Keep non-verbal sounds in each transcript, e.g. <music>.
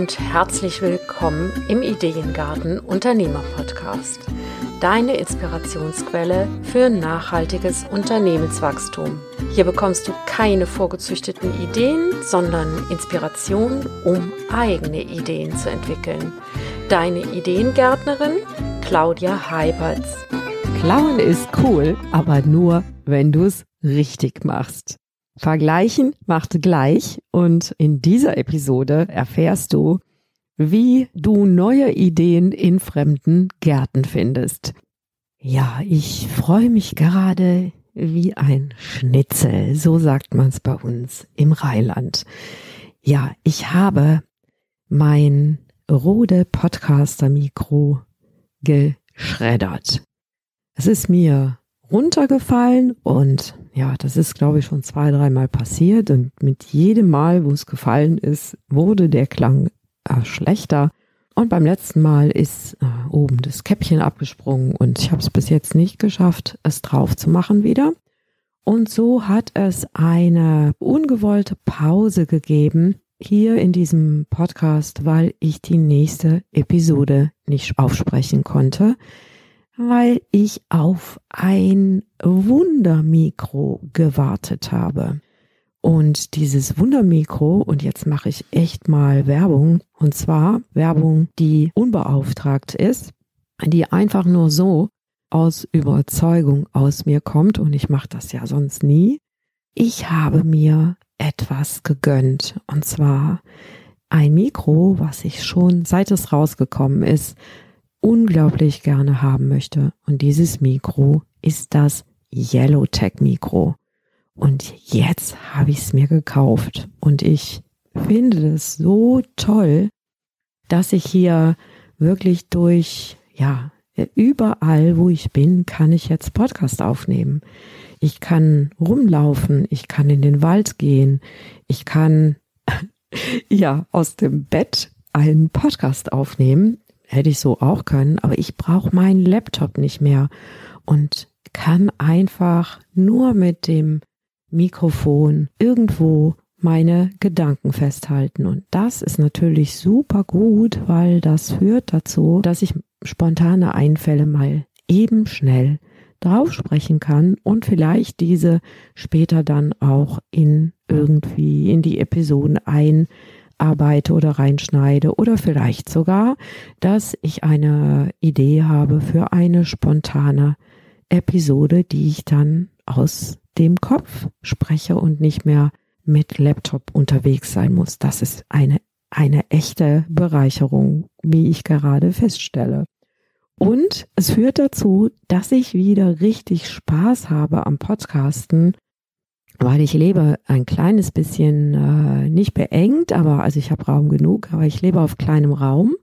und herzlich willkommen im Ideengarten Unternehmer Podcast. Deine Inspirationsquelle für nachhaltiges Unternehmenswachstum. Hier bekommst du keine vorgezüchteten Ideen, sondern Inspiration, um eigene Ideen zu entwickeln. Deine Ideengärtnerin Claudia Heiberts. Klauen ist cool, aber nur, wenn du es richtig machst. Vergleichen macht gleich und in dieser Episode erfährst du, wie du neue Ideen in fremden Gärten findest. Ja, ich freue mich gerade wie ein Schnitzel, so sagt man es bei uns im Rheinland. Ja, ich habe mein Rode Podcaster Mikro geschreddert. Es ist mir runtergefallen und ja, das ist, glaube ich, schon zwei, dreimal passiert und mit jedem Mal, wo es gefallen ist, wurde der Klang äh, schlechter. Und beim letzten Mal ist äh, oben das Käppchen abgesprungen und ich habe es bis jetzt nicht geschafft, es drauf zu machen wieder. Und so hat es eine ungewollte Pause gegeben hier in diesem Podcast, weil ich die nächste Episode nicht aufsprechen konnte weil ich auf ein Wundermikro gewartet habe. Und dieses Wundermikro, und jetzt mache ich echt mal Werbung, und zwar Werbung, die unbeauftragt ist, die einfach nur so aus Überzeugung aus mir kommt, und ich mache das ja sonst nie. Ich habe mir etwas gegönnt, und zwar ein Mikro, was ich schon seit es rausgekommen ist, unglaublich gerne haben möchte. Und dieses Mikro ist das Yellowtech Mikro. Und jetzt habe ich es mir gekauft. Und ich finde es so toll, dass ich hier wirklich durch, ja, überall, wo ich bin, kann ich jetzt Podcast aufnehmen. Ich kann rumlaufen, ich kann in den Wald gehen, ich kann, <laughs> ja, aus dem Bett einen Podcast aufnehmen hätte ich so auch können, aber ich brauche meinen Laptop nicht mehr und kann einfach nur mit dem Mikrofon irgendwo meine Gedanken festhalten. Und das ist natürlich super gut, weil das führt dazu, dass ich spontane Einfälle mal eben schnell drauf sprechen kann und vielleicht diese später dann auch in irgendwie in die Episoden ein arbeite oder reinschneide oder vielleicht sogar, dass ich eine Idee habe für eine spontane Episode, die ich dann aus dem Kopf spreche und nicht mehr mit Laptop unterwegs sein muss. Das ist eine, eine echte Bereicherung, wie ich gerade feststelle. Und es führt dazu, dass ich wieder richtig Spaß habe am Podcasten weil ich lebe ein kleines bisschen äh, nicht beengt, aber also ich habe Raum genug, aber ich lebe auf kleinem Raum.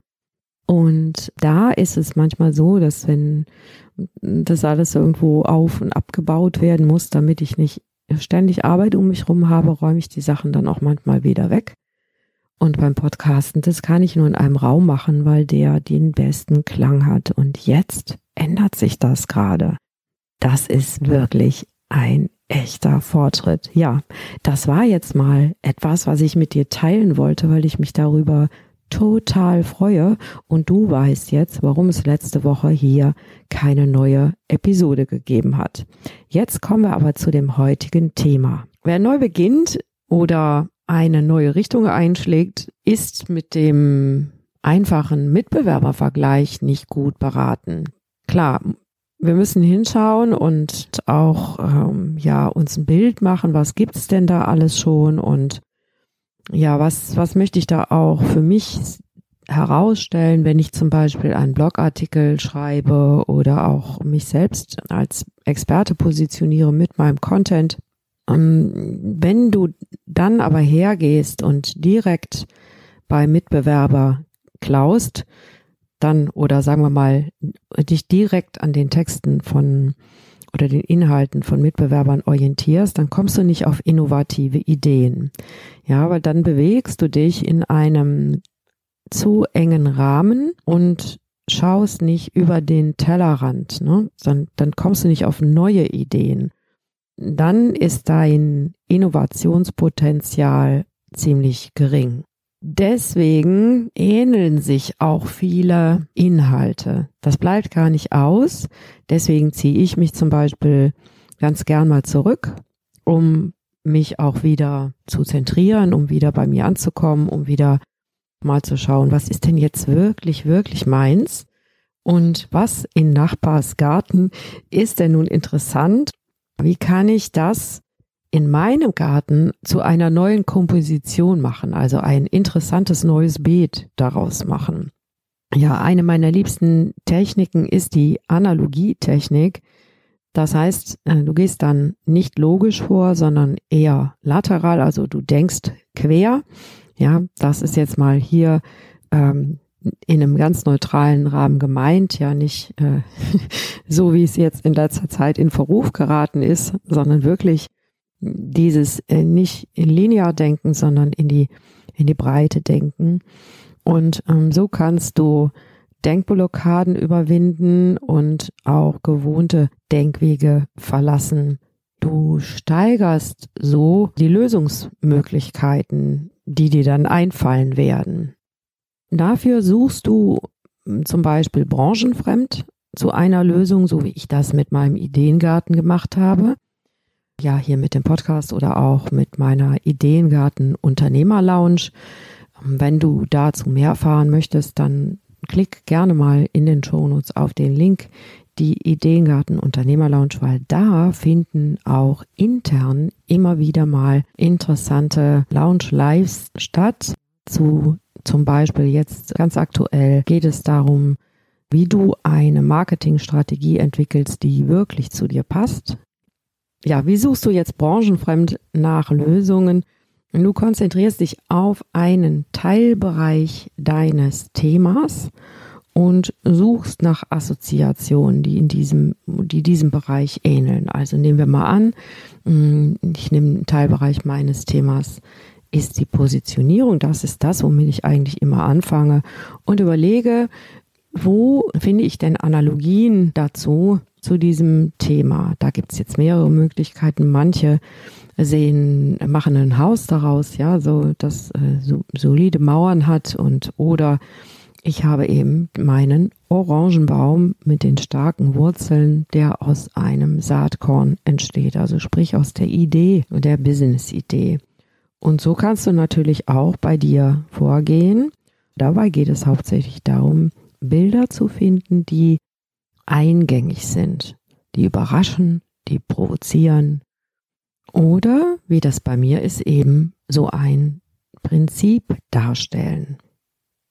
Und da ist es manchmal so, dass wenn das alles irgendwo auf und abgebaut werden muss, damit ich nicht ständig Arbeit um mich rum habe, räume ich die Sachen dann auch manchmal wieder weg. Und beim Podcasten, das kann ich nur in einem Raum machen, weil der den besten Klang hat. Und jetzt ändert sich das gerade. Das ist wirklich ein echter Fortschritt. Ja, das war jetzt mal etwas, was ich mit dir teilen wollte, weil ich mich darüber total freue. Und du weißt jetzt, warum es letzte Woche hier keine neue Episode gegeben hat. Jetzt kommen wir aber zu dem heutigen Thema. Wer neu beginnt oder eine neue Richtung einschlägt, ist mit dem einfachen Mitbewerbervergleich nicht gut beraten. Klar, wir müssen hinschauen und auch ähm, ja uns ein Bild machen, was gibt's denn da alles schon und ja, was was möchte ich da auch für mich herausstellen, wenn ich zum Beispiel einen Blogartikel schreibe oder auch mich selbst als Experte positioniere mit meinem Content. Ähm, wenn du dann aber hergehst und direkt bei Mitbewerber klaust, dann oder sagen wir mal dich direkt an den Texten von oder den Inhalten von Mitbewerbern orientierst, dann kommst du nicht auf innovative Ideen. Ja, weil dann bewegst du dich in einem zu engen Rahmen und schaust nicht über den Tellerrand, ne? dann, dann kommst du nicht auf neue Ideen. Dann ist dein Innovationspotenzial ziemlich gering. Deswegen ähneln sich auch viele Inhalte. Das bleibt gar nicht aus. Deswegen ziehe ich mich zum Beispiel ganz gern mal zurück, um mich auch wieder zu zentrieren, um wieder bei mir anzukommen, um wieder mal zu schauen, was ist denn jetzt wirklich, wirklich meins? Und was in Nachbars Garten ist denn nun interessant? Wie kann ich das in meinem Garten zu einer neuen Komposition machen, also ein interessantes neues Beet daraus machen? Ja, eine meiner liebsten Techniken ist die Analogietechnik. Das heißt, äh, du gehst dann nicht logisch vor, sondern eher lateral, also du denkst quer. Ja, das ist jetzt mal hier ähm, in einem ganz neutralen Rahmen gemeint, ja nicht äh, <laughs> so, wie es jetzt in letzter Zeit in Verruf geraten ist, sondern wirklich dieses äh, nicht in linear denken, sondern in die in die Breite denken. Und ähm, so kannst du Denkblockaden überwinden und auch gewohnte Denkwege verlassen. Du steigerst so die Lösungsmöglichkeiten, die dir dann einfallen werden. Dafür suchst du hm, zum Beispiel branchenfremd zu einer Lösung, so wie ich das mit meinem Ideengarten gemacht habe. Ja, hier mit dem Podcast oder auch mit meiner Ideengarten Unternehmer Lounge. Wenn du dazu mehr erfahren möchtest, dann klick gerne mal in den Shownotes auf den Link die Ideengarten Unternehmer Lounge, weil da finden auch intern immer wieder mal interessante Lounge Lives statt. Zu zum Beispiel jetzt ganz aktuell geht es darum, wie du eine Marketingstrategie entwickelst, die wirklich zu dir passt. Ja, wie suchst du jetzt branchenfremd nach Lösungen? Du konzentrierst dich auf einen Teilbereich deines Themas und suchst nach Assoziationen, die in diesem, die diesem Bereich ähneln. Also nehmen wir mal an, mm, ich nehme einen Teilbereich meines Themas ist die Positionierung. Das ist das, womit ich eigentlich immer anfange und überlege, wo finde ich denn Analogien dazu, zu diesem Thema? Da gibt es jetzt mehrere Möglichkeiten. Manche sehen, machen ein Haus daraus, ja, so das äh, so, solide Mauern hat und oder ich habe eben meinen Orangenbaum mit den starken Wurzeln, der aus einem Saatkorn entsteht, also sprich aus der Idee, der Business-Idee. Und so kannst du natürlich auch bei dir vorgehen. Dabei geht es hauptsächlich darum, Bilder zu finden, die eingängig sind, die überraschen, die provozieren, oder, wie das bei mir ist, eben so ein Prinzip darstellen.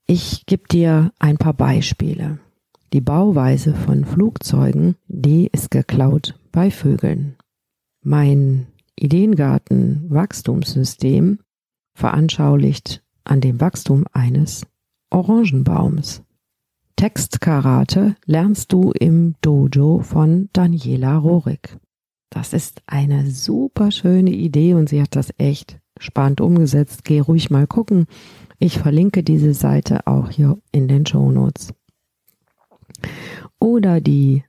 Ich gebe dir ein paar Beispiele. Die Bauweise von Flugzeugen, die ist geklaut bei Vögeln. Mein Ideengarten Wachstumssystem veranschaulicht an dem Wachstum eines Orangenbaums. Textkarate lernst du im Dojo von Daniela Rorik. Das ist eine super schöne Idee und sie hat das echt spannend umgesetzt. Geh ruhig mal gucken. Ich verlinke diese Seite auch hier in den Show Notes. Oder die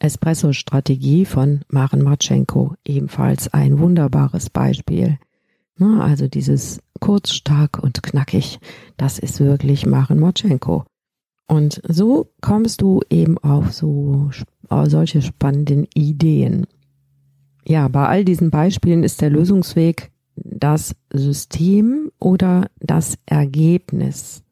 Espresso-Strategie von Maren Matschenko, ebenfalls ein wunderbares Beispiel. Also dieses kurz, stark und knackig, das ist wirklich Maren Matschenko. Und so kommst du eben auf so solche spannenden Ideen. Ja, bei all diesen Beispielen ist der Lösungsweg das System oder das Ergebnis.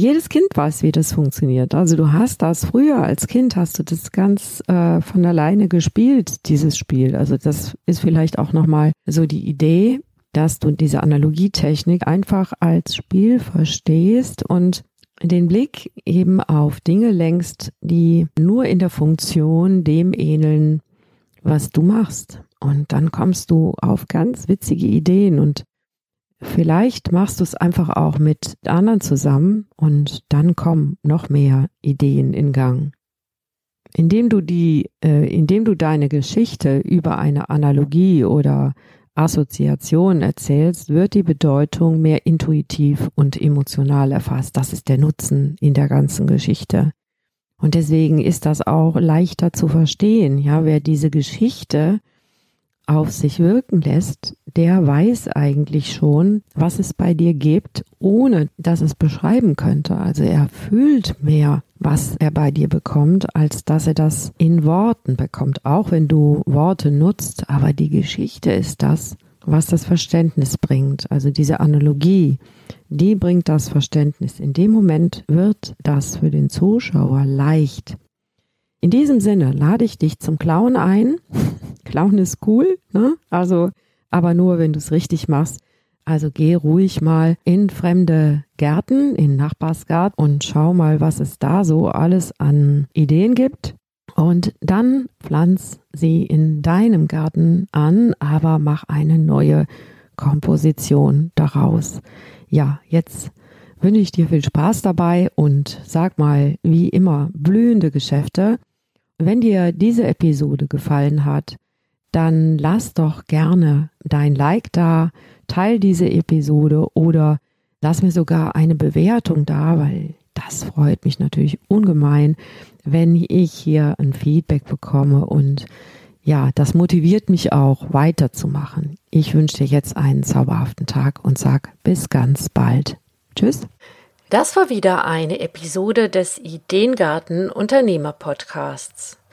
Jedes Kind weiß, wie das funktioniert. Also du hast das früher als Kind hast du das ganz äh, von alleine gespielt, dieses Spiel. Also das ist vielleicht auch nochmal so die Idee, dass du diese Analogietechnik einfach als Spiel verstehst und den Blick eben auf Dinge lenkst, die nur in der Funktion dem ähneln, was du machst. Und dann kommst du auf ganz witzige Ideen und vielleicht machst du es einfach auch mit anderen zusammen und dann kommen noch mehr Ideen in Gang. Indem du die, äh, indem du deine Geschichte über eine Analogie oder Assoziation erzählst, wird die Bedeutung mehr intuitiv und emotional erfasst. Das ist der Nutzen in der ganzen Geschichte. Und deswegen ist das auch leichter zu verstehen. Ja, wer diese Geschichte auf sich wirken lässt, der weiß eigentlich schon, was es bei dir gibt, ohne dass es beschreiben könnte. Also er fühlt mehr, was er bei dir bekommt, als dass er das in Worten bekommt, auch wenn du Worte nutzt. Aber die Geschichte ist das, was das Verständnis bringt. Also diese Analogie, die bringt das Verständnis. In dem Moment wird das für den Zuschauer leicht. In diesem Sinne lade ich dich zum Klauen ein. <laughs> Klauen ist cool, ne? Also, aber nur, wenn du es richtig machst. Also geh ruhig mal in fremde Gärten, in Nachbarsgarten und schau mal, was es da so alles an Ideen gibt. Und dann pflanz sie in deinem Garten an, aber mach eine neue Komposition daraus. Ja, jetzt wünsche ich dir viel Spaß dabei und sag mal, wie immer, blühende Geschäfte. Wenn dir diese Episode gefallen hat, dann lass doch gerne dein Like da, teil diese Episode oder lass mir sogar eine Bewertung da, weil das freut mich natürlich ungemein, wenn ich hier ein Feedback bekomme und ja, das motiviert mich auch weiterzumachen. Ich wünsche dir jetzt einen zauberhaften Tag und sag bis ganz bald. Tschüss. Das war wieder eine Episode des Ideengarten Unternehmer Podcasts.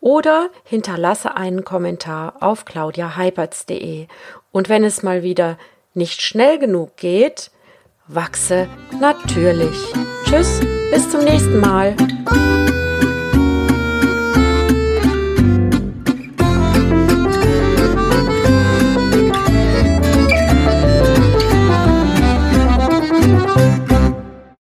oder hinterlasse einen Kommentar auf claudiaheiberts.de. Und wenn es mal wieder nicht schnell genug geht, wachse natürlich. Tschüss, bis zum nächsten Mal.